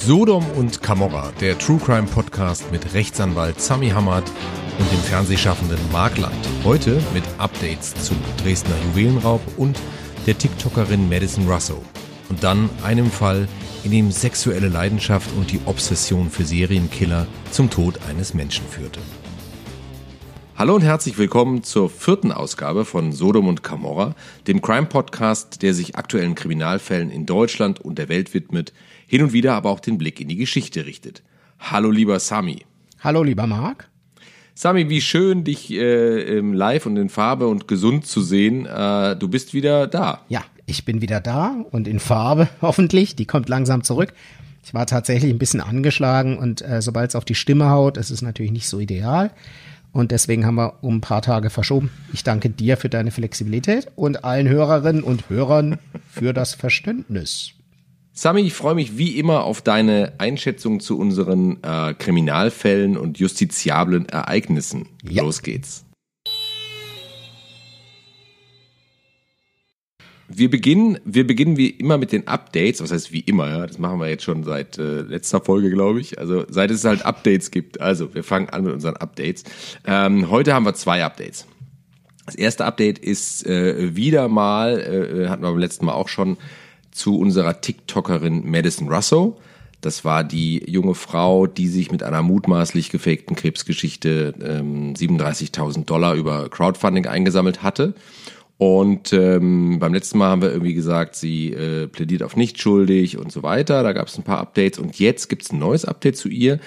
Sodom und Camorra, der True Crime Podcast mit Rechtsanwalt Sami Hamad und dem Fernsehschaffenden Mark Land. Heute mit Updates zum Dresdner Juwelenraub und der TikTokerin Madison Russo. Und dann einem Fall, in dem sexuelle Leidenschaft und die Obsession für Serienkiller zum Tod eines Menschen führte. Hallo und herzlich willkommen zur vierten Ausgabe von Sodom und Camorra, dem Crime-Podcast, der sich aktuellen Kriminalfällen in Deutschland und der Welt widmet, hin und wieder aber auch den Blick in die Geschichte richtet. Hallo lieber Sami. Hallo lieber Marc. Sami, wie schön, dich äh, live und in Farbe und gesund zu sehen. Äh, du bist wieder da. Ja, ich bin wieder da und in Farbe hoffentlich. Die kommt langsam zurück. Ich war tatsächlich ein bisschen angeschlagen und äh, sobald es auf die Stimme haut, ist es natürlich nicht so ideal. Und deswegen haben wir um ein paar Tage verschoben. Ich danke dir für deine Flexibilität und allen Hörerinnen und Hörern für das Verständnis. Sami, ich freue mich wie immer auf deine Einschätzung zu unseren äh, Kriminalfällen und justiziablen Ereignissen. Ja. Los geht's. Wir beginnen, wir beginnen wie immer mit den Updates. Was heißt wie immer? Ja? Das machen wir jetzt schon seit äh, letzter Folge, glaube ich. Also seit es halt Updates gibt. Also wir fangen an mit unseren Updates. Ähm, heute haben wir zwei Updates. Das erste Update ist äh, wieder mal, äh, hatten wir beim letzten Mal auch schon, zu unserer TikTokerin Madison Russo. Das war die junge Frau, die sich mit einer mutmaßlich gefakten Krebsgeschichte ähm, 37.000 Dollar über Crowdfunding eingesammelt hatte und ähm, beim letzten Mal haben wir irgendwie gesagt, sie äh, plädiert auf nicht schuldig und so weiter. Da gab es ein paar Updates und jetzt gibt es ein neues Update zu ihr.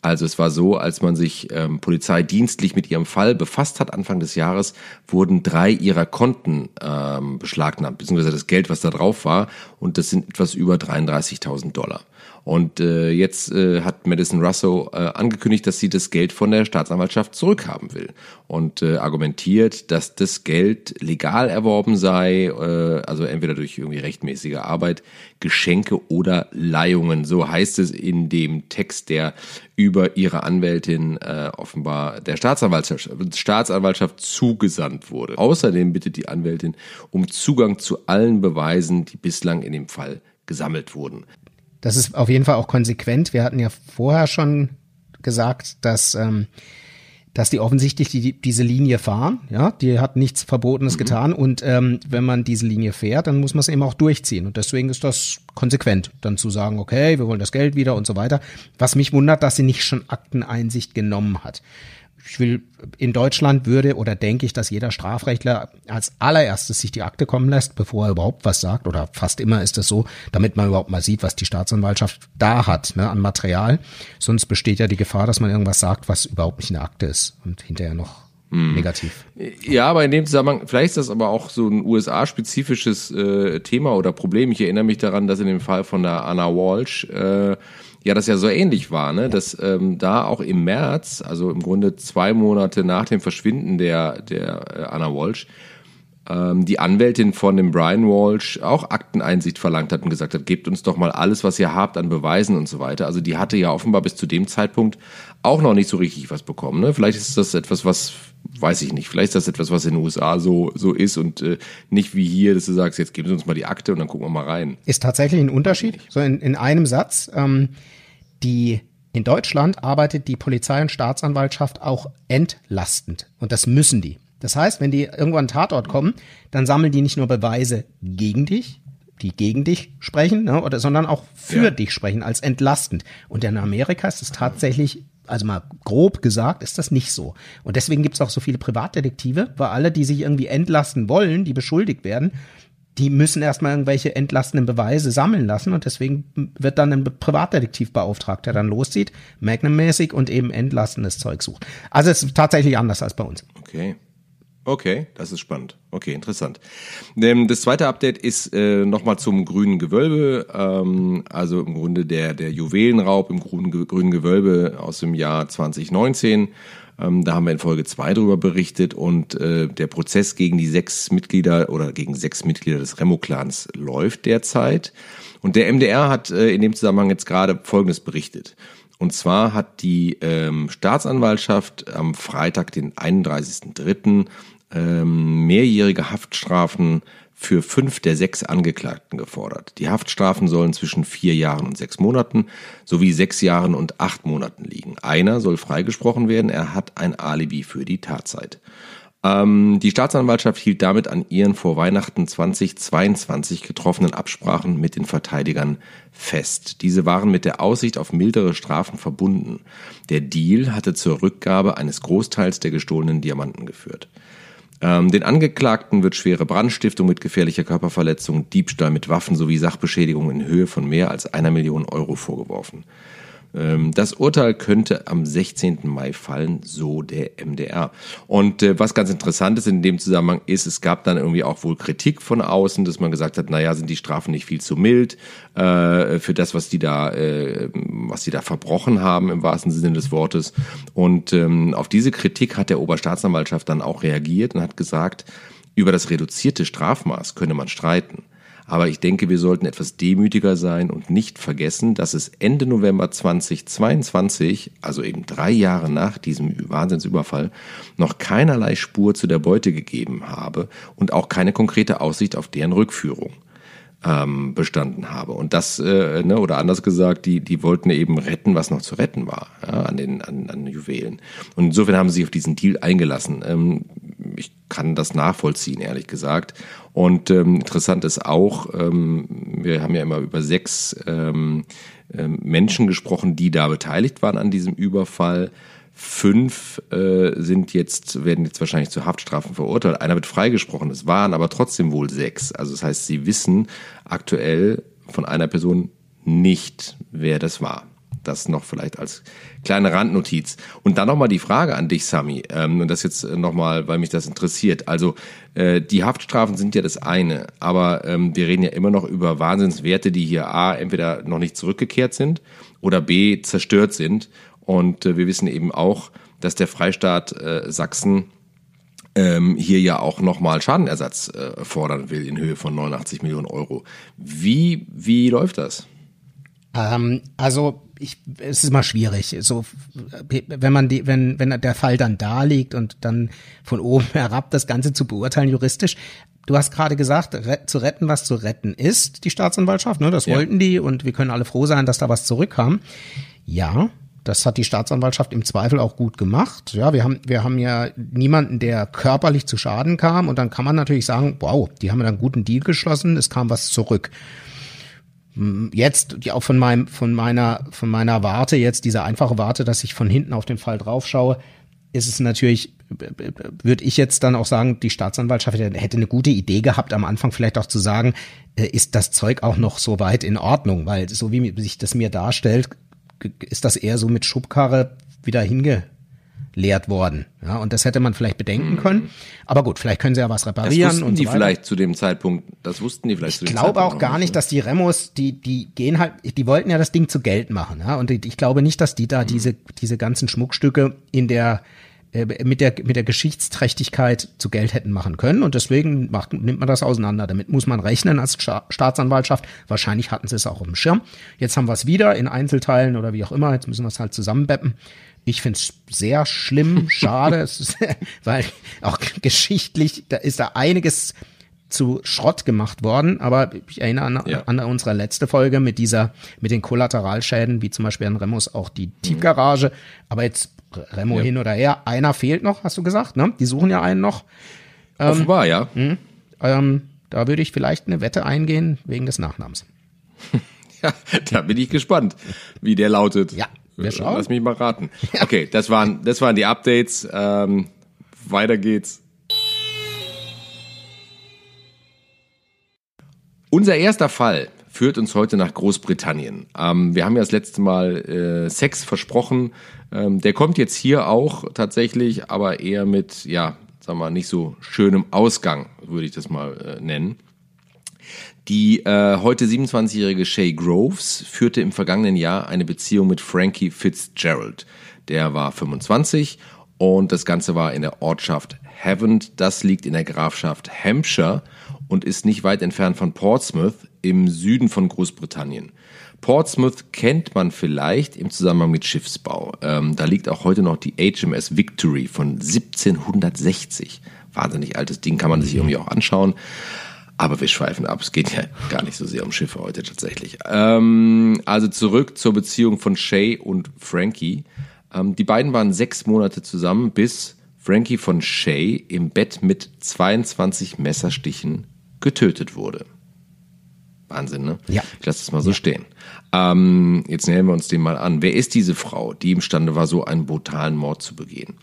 Also es war so, als man sich ähm, polizeidienstlich mit ihrem Fall befasst hat, Anfang des Jahres, wurden drei ihrer Konten ähm, beschlagnahmt, beziehungsweise das Geld, was da drauf war. Und das sind etwas über 33.000 Dollar. Und äh, jetzt äh, hat Madison Russo äh, angekündigt, dass sie das Geld von der Staatsanwaltschaft zurückhaben will und äh, argumentiert, dass das Geld legal erworben sei, äh, also entweder durch irgendwie rechtmäßige Arbeit, Geschenke oder Leihungen. So heißt es in dem Text, der über ihre Anwältin äh, offenbar der Staatsanwaltschaft, Staatsanwaltschaft zugesandt wurde. Außerdem bittet die Anwältin um Zugang zu allen Beweisen, die bislang in dem Fall gesammelt wurden. Das ist auf jeden Fall auch konsequent. Wir hatten ja vorher schon gesagt, dass, ähm, dass die offensichtlich die, diese Linie fahren. Ja, die hat nichts Verbotenes mhm. getan. Und ähm, wenn man diese Linie fährt, dann muss man es eben auch durchziehen. Und deswegen ist das konsequent, dann zu sagen, okay, wir wollen das Geld wieder und so weiter. Was mich wundert, dass sie nicht schon Akteneinsicht genommen hat ich will, in Deutschland würde oder denke ich, dass jeder Strafrechtler als allererstes sich die Akte kommen lässt, bevor er überhaupt was sagt, oder fast immer ist es so, damit man überhaupt mal sieht, was die Staatsanwaltschaft da hat, ne, an Material. Sonst besteht ja die Gefahr, dass man irgendwas sagt, was überhaupt nicht in der Akte ist und hinterher noch hm. negativ. Ja, aber in dem Zusammenhang, vielleicht ist das aber auch so ein USA-spezifisches äh, Thema oder Problem. Ich erinnere mich daran, dass in dem Fall von der Anna Walsh äh, ja das ja so ähnlich war, ne? dass ähm, da auch im März, also im Grunde zwei Monate nach dem Verschwinden der, der äh, Anna Walsh, ähm, die Anwältin von dem Brian Walsh auch Akteneinsicht verlangt hat und gesagt hat, gebt uns doch mal alles, was ihr habt an Beweisen und so weiter. Also die hatte ja offenbar bis zu dem Zeitpunkt auch noch nicht so richtig was bekommen. Ne? Vielleicht ist das etwas, was weiß ich nicht. Vielleicht ist das etwas, was in den USA so, so ist und äh, nicht wie hier, dass du sagst, jetzt geben Sie uns mal die Akte und dann gucken wir mal rein. Ist tatsächlich ein Unterschied. So in, in einem Satz. Ähm, die in Deutschland arbeitet die Polizei und Staatsanwaltschaft auch entlastend. Und das müssen die. Das heißt, wenn die irgendwann Tatort kommen, dann sammeln die nicht nur Beweise gegen dich, die gegen dich sprechen, ne, oder, sondern auch für ja. dich sprechen als entlastend. Und in Amerika ist es tatsächlich also mal grob gesagt, ist das nicht so. Und deswegen gibt es auch so viele Privatdetektive, weil alle, die sich irgendwie entlasten wollen, die beschuldigt werden, die müssen erstmal irgendwelche entlastenden Beweise sammeln lassen und deswegen wird dann ein Privatdetektiv beauftragt, der dann loszieht, Magnum-mäßig und eben entlastendes Zeug sucht. Also es ist tatsächlich anders als bei uns. Okay. Okay, das ist spannend. Okay, interessant. Ähm, das zweite Update ist äh, nochmal zum grünen Gewölbe, ähm, also im Grunde der, der Juwelenraub im grünen, grünen Gewölbe aus dem Jahr 2019. Ähm, da haben wir in Folge zwei drüber berichtet und äh, der Prozess gegen die sechs Mitglieder oder gegen sechs Mitglieder des Remo-Clans läuft derzeit. Und der MDR hat äh, in dem Zusammenhang jetzt gerade Folgendes berichtet. Und zwar hat die ähm, Staatsanwaltschaft am Freitag, den 31.03., ähm, mehrjährige Haftstrafen für fünf der sechs Angeklagten gefordert. Die Haftstrafen sollen zwischen vier Jahren und sechs Monaten sowie sechs Jahren und acht Monaten liegen. Einer soll freigesprochen werden, er hat ein Alibi für die Tatzeit. Ähm, die Staatsanwaltschaft hielt damit an ihren vor Weihnachten 2022 getroffenen Absprachen mit den Verteidigern fest. Diese waren mit der Aussicht auf mildere Strafen verbunden. Der Deal hatte zur Rückgabe eines Großteils der gestohlenen Diamanten geführt. Ähm, den Angeklagten wird schwere Brandstiftung mit gefährlicher Körperverletzung, Diebstahl mit Waffen sowie Sachbeschädigung in Höhe von mehr als einer Million Euro vorgeworfen. Ähm, das Urteil könnte am 16. Mai fallen, so der MDR. Und äh, was ganz interessant ist in dem Zusammenhang ist, es gab dann irgendwie auch wohl Kritik von außen, dass man gesagt hat, naja, sind die Strafen nicht viel zu mild äh, für das, was die da, äh, was die da verbrochen haben im wahrsten Sinne des Wortes. Und ähm, auf diese Kritik hat der Oberstaatsanwaltschaft dann auch reagiert und hat gesagt, über das reduzierte Strafmaß könne man streiten. Aber ich denke, wir sollten etwas demütiger sein und nicht vergessen, dass es Ende November 2022, also eben drei Jahre nach diesem Wahnsinnsüberfall, noch keinerlei Spur zu der Beute gegeben habe und auch keine konkrete Aussicht auf deren Rückführung ähm, bestanden habe. Und das, äh, ne, oder anders gesagt, die, die wollten eben retten, was noch zu retten war, ja, an den an, an Juwelen. Und insofern haben sie sich auf diesen Deal eingelassen. Ähm, ich kann das nachvollziehen, ehrlich gesagt. Und ähm, interessant ist auch, ähm, wir haben ja immer über sechs ähm, ähm, Menschen gesprochen, die da beteiligt waren an diesem Überfall. Fünf äh, sind jetzt, werden jetzt wahrscheinlich zu Haftstrafen verurteilt. Einer wird freigesprochen. Es waren aber trotzdem wohl sechs. Also das heißt, sie wissen aktuell von einer Person nicht, wer das war. Das noch vielleicht als kleine Randnotiz. Und dann nochmal die Frage an dich, Sami. Ähm, und das jetzt nochmal, weil mich das interessiert. Also äh, die Haftstrafen sind ja das eine, aber ähm, wir reden ja immer noch über Wahnsinnswerte, die hier A, entweder noch nicht zurückgekehrt sind oder B, zerstört sind. Und äh, wir wissen eben auch, dass der Freistaat äh, Sachsen ähm, hier ja auch nochmal Schadenersatz äh, fordern will in Höhe von 89 Millionen Euro. Wie, wie läuft das? Ähm, also ich, es ist immer schwierig. So, wenn man die, wenn, wenn der Fall dann da liegt und dann von oben herab das Ganze zu beurteilen juristisch. Du hast gerade gesagt, re zu retten, was zu retten ist, die Staatsanwaltschaft, ne? Das ja. wollten die und wir können alle froh sein, dass da was zurückkam. Ja, das hat die Staatsanwaltschaft im Zweifel auch gut gemacht. Ja, wir haben, wir haben ja niemanden, der körperlich zu Schaden kam. Und dann kann man natürlich sagen, wow, die haben einen guten Deal geschlossen, es kam was zurück. Hm, jetzt, ja, auch von meinem, von meiner, von meiner Warte, jetzt diese einfache Warte, dass ich von hinten auf den Fall drauf schaue, ist es natürlich, würde ich jetzt dann auch sagen, die Staatsanwaltschaft hätte eine gute Idee gehabt, am Anfang vielleicht auch zu sagen, äh, ist das Zeug auch noch so weit in Ordnung? Weil so wie sich das mir darstellt, ist das eher so mit Schubkarre wieder hingeleert worden. Ja, und das hätte man vielleicht bedenken können. Aber gut, vielleicht können sie ja was reparieren. Das wussten und so die vielleicht zu dem Zeitpunkt, das wussten die vielleicht ich zu dem Zeitpunkt. Ich glaube auch gar nicht, dass die Remos, die, die gehen halt, die wollten ja das Ding zu Geld machen. Ja, und ich glaube nicht, dass die da mhm. diese, diese ganzen Schmuckstücke in der, mit der, mit der Geschichtsträchtigkeit zu Geld hätten machen können. Und deswegen macht, nimmt man das auseinander. Damit muss man rechnen als Staatsanwaltschaft. Wahrscheinlich hatten sie es auch im Schirm. Jetzt haben wir es wieder in Einzelteilen oder wie auch immer. Jetzt müssen wir es halt zusammenbeppen. Ich finde es sehr schlimm, schade, ist, weil auch geschichtlich, da ist da einiges zu Schrott gemacht worden, aber ich erinnere an, ja. an unsere letzte Folge mit dieser, mit den Kollateralschäden, wie zum Beispiel an Remos auch die Tiefgarage. Aber jetzt Remo ja. hin oder her. Einer fehlt noch, hast du gesagt, ne? Die suchen ja einen noch. Ähm, Offenbar, ja. Mh, ähm, da würde ich vielleicht eine Wette eingehen wegen des Nachnamens. ja, da bin ich gespannt, wie der lautet. Ja, wir schauen. Lass mich mal raten. Okay, das waren, das waren die Updates. Ähm, weiter geht's. Unser erster Fall führt uns heute nach Großbritannien. Ähm, wir haben ja das letzte Mal äh, Sex versprochen. Ähm, der kommt jetzt hier auch tatsächlich, aber eher mit, ja, sagen wir mal, nicht so schönem Ausgang, würde ich das mal äh, nennen. Die äh, heute 27-jährige Shay Groves führte im vergangenen Jahr eine Beziehung mit Frankie Fitzgerald. Der war 25 und das Ganze war in der Ortschaft Havant. Das liegt in der Grafschaft Hampshire und ist nicht weit entfernt von Portsmouth im Süden von Großbritannien. Portsmouth kennt man vielleicht im Zusammenhang mit Schiffsbau. Ähm, da liegt auch heute noch die HMS Victory von 1760. Wahnsinnig altes Ding, kann man sich irgendwie auch anschauen. Aber wir schweifen ab. Es geht ja gar nicht so sehr um Schiffe heute tatsächlich. Ähm, also zurück zur Beziehung von Shay und Frankie. Ähm, die beiden waren sechs Monate zusammen, bis Frankie von Shay im Bett mit 22 Messerstichen getötet wurde. Wahnsinn, ne? Ja. Ich lasse das mal so ja. stehen. Ähm, jetzt nähern wir uns dem mal an. Wer ist diese Frau, die imstande war, so einen brutalen Mord zu begehen?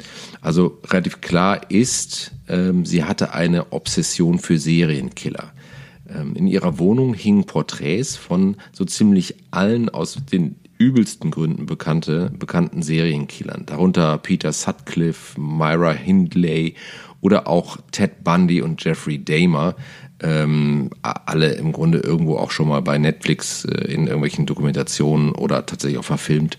Also relativ klar ist, ähm, sie hatte eine Obsession für Serienkiller. Ähm, in ihrer Wohnung hingen Porträts von so ziemlich allen aus den übelsten Gründen bekannte, bekannten Serienkillern. Darunter Peter Sutcliffe, Myra Hindley oder auch Ted Bundy und Jeffrey Dahmer ähm, alle im Grunde irgendwo auch schon mal bei Netflix äh, in irgendwelchen Dokumentationen oder tatsächlich auch verfilmt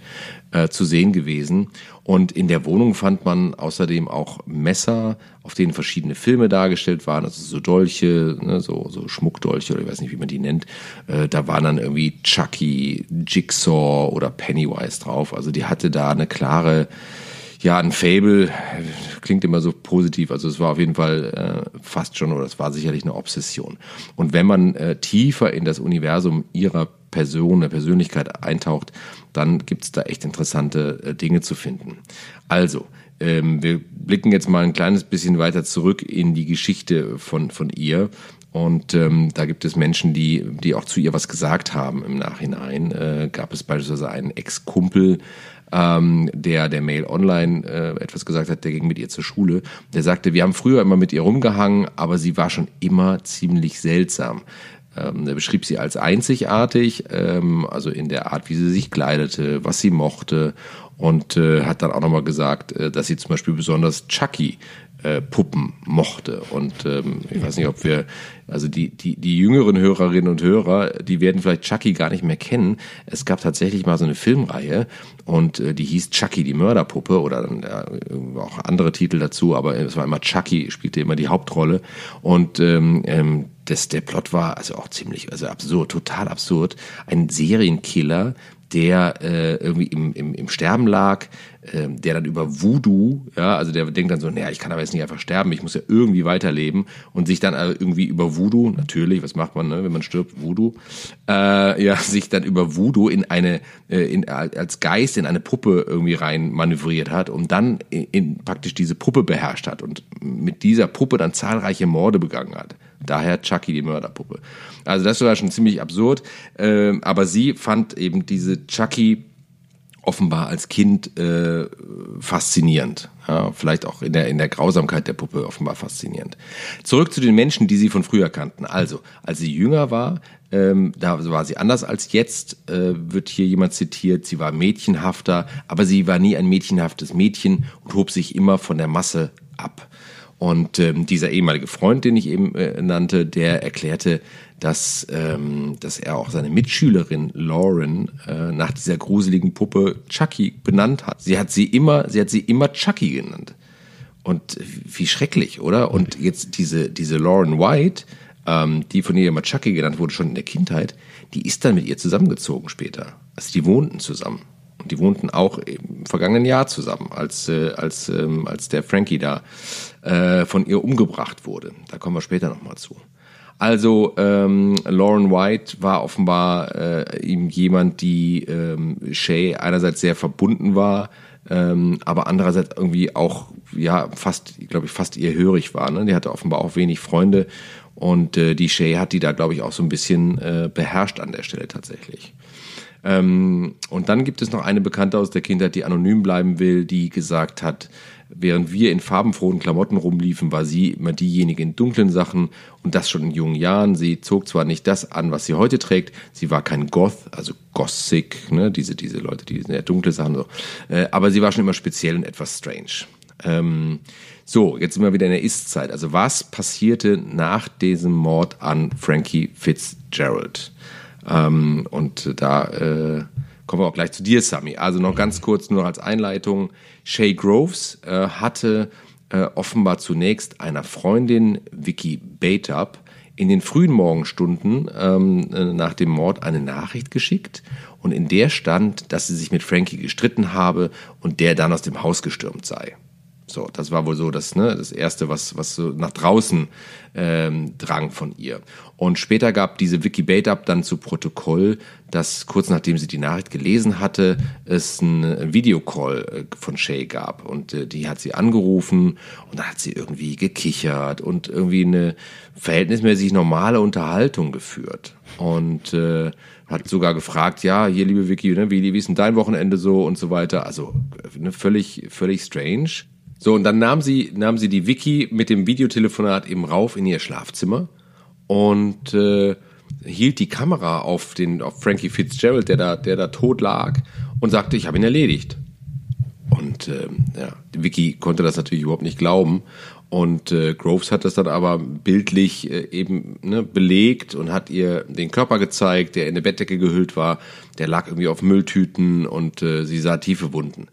äh, zu sehen gewesen. Und in der Wohnung fand man außerdem auch Messer, auf denen verschiedene Filme dargestellt waren, also so Dolche, ne, so, so Schmuckdolche oder ich weiß nicht, wie man die nennt. Äh, da waren dann irgendwie Chucky, Jigsaw oder Pennywise drauf. Also die hatte da eine klare ja, ein Fable klingt immer so positiv. Also es war auf jeden Fall äh, fast schon, oder es war sicherlich eine Obsession. Und wenn man äh, tiefer in das Universum ihrer Person, der Persönlichkeit eintaucht, dann gibt's da echt interessante äh, Dinge zu finden. Also, ähm, wir blicken jetzt mal ein kleines bisschen weiter zurück in die Geschichte von, von ihr. Und ähm, da gibt es Menschen, die, die auch zu ihr was gesagt haben im Nachhinein. Äh, gab es beispielsweise einen Ex-Kumpel, ähm, der der Mail Online äh, etwas gesagt hat, der ging mit ihr zur Schule. Der sagte, wir haben früher immer mit ihr rumgehangen, aber sie war schon immer ziemlich seltsam. Ähm, er beschrieb sie als einzigartig, ähm, also in der Art, wie sie sich kleidete, was sie mochte und äh, hat dann auch nochmal gesagt, äh, dass sie zum Beispiel besonders Chucky äh, Puppen mochte. Und ähm, ich weiß nicht, ob wir, also die, die, die jüngeren Hörerinnen und Hörer, die werden vielleicht Chucky gar nicht mehr kennen. Es gab tatsächlich mal so eine Filmreihe und äh, die hieß Chucky, die Mörderpuppe oder äh, auch andere Titel dazu, aber es war immer Chucky, spielte immer die Hauptrolle. Und ähm, ähm, das, der Plot war also auch ziemlich, also absurd, total absurd. Ein Serienkiller, der äh, irgendwie im, im, im Sterben lag, äh, der dann über Voodoo, ja, also der denkt dann so, naja, ich kann aber jetzt nicht einfach sterben, ich muss ja irgendwie weiterleben und sich dann irgendwie über Voodoo, natürlich, was macht man, ne, wenn man stirbt, Voodoo, äh, ja, sich dann über Voodoo in eine, äh, in, als Geist in eine Puppe irgendwie rein manövriert hat und dann in, in praktisch diese Puppe beherrscht hat und mit dieser Puppe dann zahlreiche Morde begangen hat. Daher Chucky, die Mörderpuppe. Also das war schon ziemlich absurd. Äh, aber sie fand eben diese Chucky offenbar als Kind äh, faszinierend. Ja, vielleicht auch in der, in der Grausamkeit der Puppe offenbar faszinierend. Zurück zu den Menschen, die sie von früher kannten. Also, als sie jünger war, ähm, da war sie anders als jetzt, äh, wird hier jemand zitiert, sie war mädchenhafter, aber sie war nie ein mädchenhaftes Mädchen und hob sich immer von der Masse ab. Und ähm, dieser ehemalige Freund, den ich eben äh, nannte, der erklärte, dass, ähm, dass er auch seine Mitschülerin Lauren äh, nach dieser gruseligen Puppe Chucky benannt hat. Sie hat sie immer, sie hat sie immer Chucky genannt. Und wie schrecklich, oder? Und jetzt diese, diese Lauren White, ähm, die von ihr immer Chucky genannt wurde, schon in der Kindheit, die ist dann mit ihr zusammengezogen später. Also die wohnten zusammen. Und die wohnten auch im vergangenen Jahr zusammen, als, äh, als, ähm, als der Frankie da äh, von ihr umgebracht wurde. Da kommen wir später nochmal zu. Also ähm, Lauren White war offenbar äh, ihm jemand, die ähm, Shay einerseits sehr verbunden war, ähm, aber andererseits irgendwie auch ja fast, glaube ich, fast ihr hörig war. Ne? Die hatte offenbar auch wenig Freunde und äh, die Shay hat die da, glaube ich, auch so ein bisschen äh, beherrscht an der Stelle tatsächlich. Ähm, und dann gibt es noch eine Bekannte aus der Kindheit, die anonym bleiben will, die gesagt hat, während wir in farbenfrohen Klamotten rumliefen, war sie immer diejenige in dunklen Sachen und das schon in jungen Jahren. Sie zog zwar nicht das an, was sie heute trägt, sie war kein Goth, also Gothic, ne, diese, diese Leute, die sehr dunkle Sachen so, äh, aber sie war schon immer speziell und etwas strange. Ähm, so, jetzt sind wir wieder in der Ist-Zeit. Also was passierte nach diesem Mord an Frankie Fitzgerald? Ähm, und da äh, kommen wir auch gleich zu dir, Sami. Also noch ganz kurz nur als Einleitung. Shay Groves äh, hatte äh, offenbar zunächst einer Freundin, Vicky Bateup, in den frühen Morgenstunden ähm, äh, nach dem Mord eine Nachricht geschickt und in der stand, dass sie sich mit Frankie gestritten habe und der dann aus dem Haus gestürmt sei. So, das war wohl so das, ne, das erste, was, was so nach draußen ähm, drang von ihr. Und später gab diese Vicky Bait-Up dann zu Protokoll, dass kurz nachdem sie die Nachricht gelesen hatte, es einen Videocall äh, von Shay gab. Und äh, die hat sie angerufen und da hat sie irgendwie gekichert und irgendwie eine verhältnismäßig normale Unterhaltung geführt. Und äh, hat sogar gefragt, ja, hier liebe Vicky, ne, wie, wie ist denn dein Wochenende so und so weiter. Also ne, völlig, völlig strange. So, und dann nahm sie, nahm sie die Vicky mit dem Videotelefonat eben rauf in ihr Schlafzimmer und äh, hielt die Kamera auf den auf Frankie Fitzgerald, der da, der da tot lag, und sagte, ich habe ihn erledigt. Und ähm, ja, Vicky konnte das natürlich überhaupt nicht glauben. Und äh, Groves hat das dann aber bildlich äh, eben ne, belegt und hat ihr den Körper gezeigt, der in eine Bettdecke gehüllt war. Der lag irgendwie auf Mülltüten und äh, sie sah tiefe Wunden.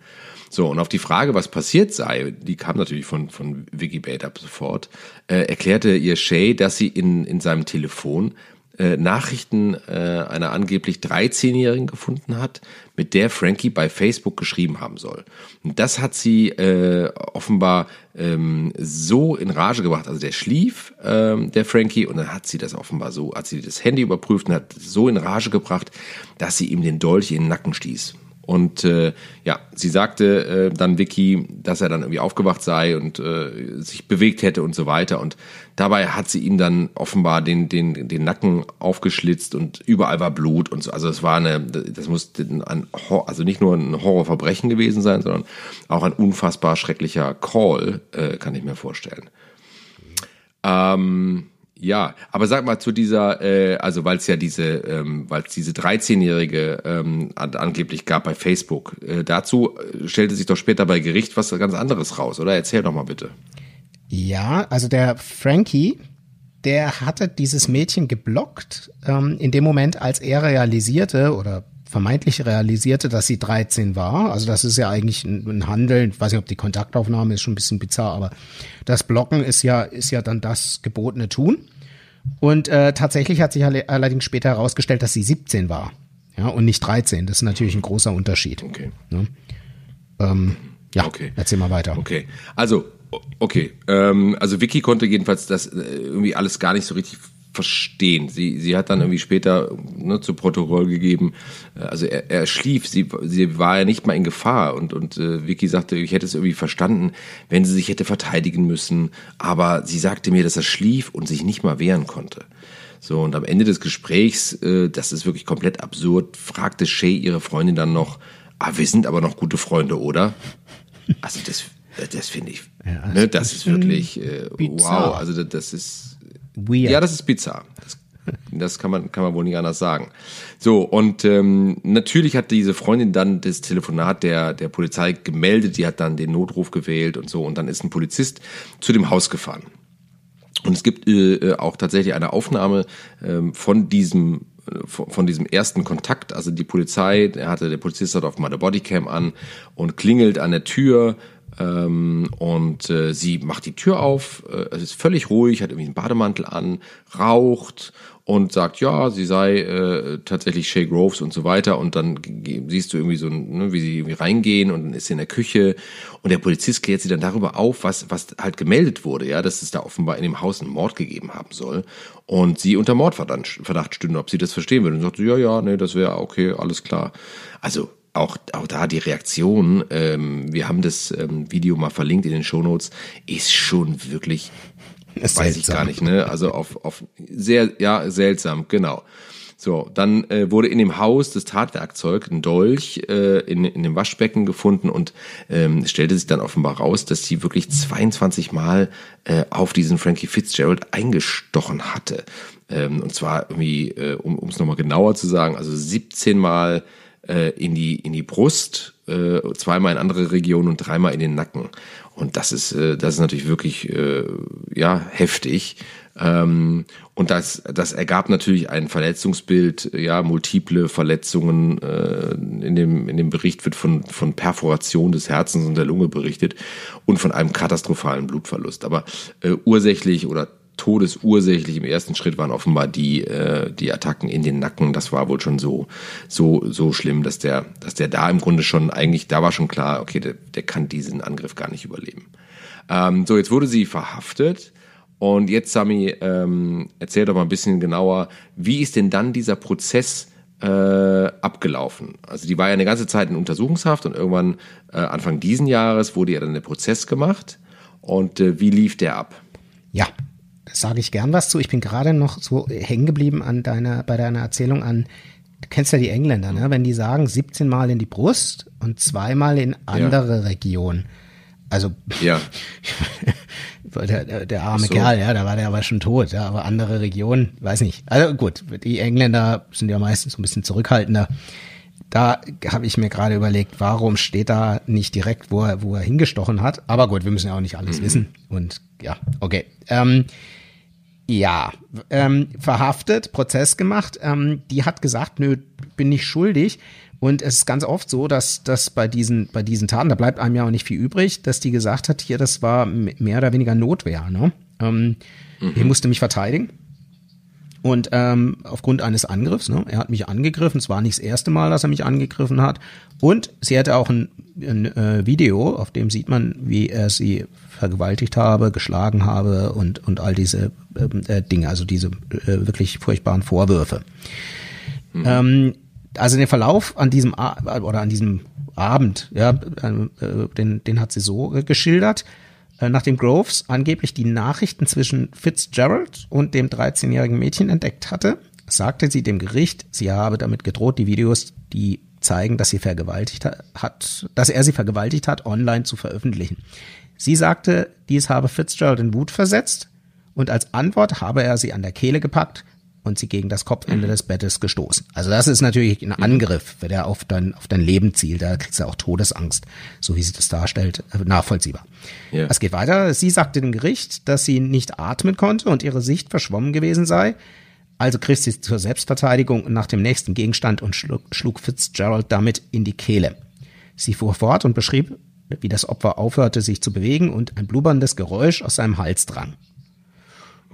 So, und auf die Frage, was passiert sei, die kam natürlich von, von Vicky ab sofort, äh, erklärte ihr Shay, dass sie in, in seinem Telefon äh, Nachrichten äh, einer angeblich 13-Jährigen gefunden hat, mit der Frankie bei Facebook geschrieben haben soll. Und das hat sie äh, offenbar ähm, so in Rage gebracht. Also der schlief, ähm, der Frankie, und dann hat sie das offenbar so, hat sie das Handy überprüft und hat so in Rage gebracht, dass sie ihm den Dolch in den Nacken stieß. Und äh, ja, sie sagte äh, dann Vicky, dass er dann irgendwie aufgewacht sei und äh, sich bewegt hätte und so weiter. Und dabei hat sie ihm dann offenbar den, den, den Nacken aufgeschlitzt und überall war Blut und so. Also es war eine, das musste ein, also nicht nur ein Horrorverbrechen gewesen sein, sondern auch ein unfassbar schrecklicher Call, äh, kann ich mir vorstellen. Ähm, ja, aber sag mal zu dieser, äh, also weil es ja diese, ähm, weil es diese 13-Jährige ähm, an, angeblich gab bei Facebook. Äh, dazu äh, stellte sich doch später bei Gericht was ganz anderes raus, oder? Erzähl doch mal bitte. Ja, also der Frankie, der hatte dieses Mädchen geblockt ähm, in dem Moment, als er realisierte oder vermeintlich realisierte, dass sie 13 war. Also das ist ja eigentlich ein, ein Handeln. Ich weiß nicht, ob die Kontaktaufnahme ist schon ein bisschen bizarr, aber das Blocken ist ja, ist ja dann das gebotene Tun. Und äh, tatsächlich hat sich allerdings später herausgestellt, dass sie 17 war. Ja, und nicht 13. Das ist natürlich ein großer Unterschied. Okay. Ja, ähm, ja okay. erzähl mal weiter. Okay. Also, okay. Ähm, also Vicky konnte jedenfalls das äh, irgendwie alles gar nicht so richtig verstehen. Sie, sie hat dann irgendwie später ne, zu Protokoll gegeben, äh, also er, er schlief, sie, sie war ja nicht mal in Gefahr und, und äh, Vicky sagte, ich hätte es irgendwie verstanden, wenn sie sich hätte verteidigen müssen, aber sie sagte mir, dass er schlief und sich nicht mal wehren konnte. So, und am Ende des Gesprächs, äh, das ist wirklich komplett absurd, fragte Shay ihre Freundin dann noch, ah, wir sind aber noch gute Freunde, oder? Also das, das finde ich, ja, ne, das ist wirklich äh, wow, also das ist weird. Ja, das ist bizarr. Das, das kann man kann man wohl nicht anders sagen. So und ähm, natürlich hat diese Freundin dann das Telefonat der der Polizei gemeldet. Die hat dann den Notruf gewählt und so und dann ist ein Polizist zu dem Haus gefahren. Und es gibt äh, auch tatsächlich eine Aufnahme ähm, von diesem äh, von diesem ersten Kontakt, also die Polizei, der hatte, der Polizist hat auf mal eine Bodycam an und klingelt an der Tür, ähm, und äh, sie macht die Tür auf, äh, ist völlig ruhig, hat irgendwie einen Bademantel an, raucht und sagt, ja, sie sei äh, tatsächlich Shay Groves und so weiter. Und dann siehst du irgendwie so, ne, wie sie irgendwie reingehen und dann ist sie in der Küche und der Polizist klärt sie dann darüber auf, was, was halt gemeldet wurde, ja, dass es da offenbar in dem Haus einen Mord gegeben haben soll. Und sie unter Mordverdacht stünde, ob sie das verstehen würde. Und sagt, ja, ja, nee, das wäre okay, alles klar. Also auch, auch da die Reaktion, ähm, wir haben das ähm, Video mal verlinkt in den Shownotes, ist schon wirklich, ist weiß seltsam. ich gar nicht, ne? Also auf, auf sehr, ja, seltsam, genau. So, dann äh, wurde in dem Haus das Tatwerkzeug, ein Dolch, äh, in, in dem Waschbecken gefunden und ähm, es stellte sich dann offenbar raus, dass sie wirklich 22 Mal äh, auf diesen Frankie Fitzgerald eingestochen hatte. Ähm, und zwar irgendwie, äh, um es nochmal genauer zu sagen, also 17 Mal äh, in, die, in die Brust, äh, zweimal in andere Regionen und dreimal in den Nacken. Und das ist, äh, das ist natürlich wirklich äh, ja, heftig. Ähm, und das, das ergab natürlich ein Verletzungsbild, ja, multiple Verletzungen. Äh, in, dem, in dem Bericht wird von, von Perforation des Herzens und der Lunge berichtet und von einem katastrophalen Blutverlust. Aber äh, ursächlich oder todesursächlich im ersten Schritt waren offenbar die, äh, die Attacken in den Nacken. Das war wohl schon so, so, so schlimm, dass der, dass der da im Grunde schon eigentlich, da war schon klar, okay, der, der kann diesen Angriff gar nicht überleben. Ähm, so, jetzt wurde sie verhaftet. Und jetzt, Sami, ähm, erzähl doch mal ein bisschen genauer, wie ist denn dann dieser Prozess äh, abgelaufen? Also die war ja eine ganze Zeit in Untersuchungshaft und irgendwann äh, Anfang diesen Jahres wurde ja dann der Prozess gemacht. Und äh, wie lief der ab? Ja, sage ich gern was zu. Ich bin gerade noch so hängen geblieben an deiner, bei deiner Erzählung an, du kennst ja die Engländer, ne? wenn die sagen 17 Mal in die Brust und zweimal in andere ja. Regionen. Also ja. der, der, der arme so. Kerl, ja, da war der aber schon tot, ja, aber andere Regionen, weiß nicht. Also gut, die Engländer sind ja meistens so ein bisschen zurückhaltender. Da habe ich mir gerade überlegt, warum steht da nicht direkt, wo er, wo er hingestochen hat. Aber gut, wir müssen ja auch nicht alles mhm. wissen. Und ja, okay. Ähm, ja, ähm, verhaftet, Prozess gemacht. Ähm, die hat gesagt, nö, bin nicht schuldig. Und es ist ganz oft so, dass dass bei diesen bei diesen Taten, da bleibt einem ja auch nicht viel übrig, dass die gesagt hat, hier, das war mehr oder weniger Notwehr. Ne? Ähm, mhm. Ich musste mich verteidigen. Und ähm, aufgrund eines Angriffs, ne, er hat mich angegriffen, es war nicht das erste Mal, dass er mich angegriffen hat. Und sie hatte auch ein, ein äh, Video, auf dem sieht man, wie er sie vergewaltigt habe, geschlagen habe und, und all diese ähm, äh, Dinge, also diese äh, wirklich furchtbaren Vorwürfe. Mhm. Ähm, also den Verlauf an diesem A oder an diesem Abend, ja, äh, den, den hat sie so äh, geschildert. Äh, nachdem Groves angeblich die Nachrichten zwischen Fitzgerald und dem 13-jährigen Mädchen entdeckt hatte, sagte sie dem Gericht, sie habe damit gedroht, die Videos, die zeigen, dass sie vergewaltigt hat, dass er sie vergewaltigt hat, online zu veröffentlichen. Sie sagte, dies habe Fitzgerald in Wut versetzt und als Antwort habe er sie an der Kehle gepackt und sie gegen das Kopfende mhm. des Bettes gestoßen. Also das ist natürlich ein mhm. Angriff, wenn er auf dein, auf dein Leben zielt. Da kriegst du auch Todesangst, so wie sie das darstellt, äh, nachvollziehbar. Ja. Es geht weiter. Sie sagte dem Gericht, dass sie nicht atmen konnte und ihre Sicht verschwommen gewesen sei. Also griff sie zur Selbstverteidigung nach dem nächsten Gegenstand und schlug, schlug Fitzgerald damit in die Kehle. Sie fuhr fort und beschrieb, wie das Opfer aufhörte, sich zu bewegen und ein blubberndes Geräusch aus seinem Hals drang.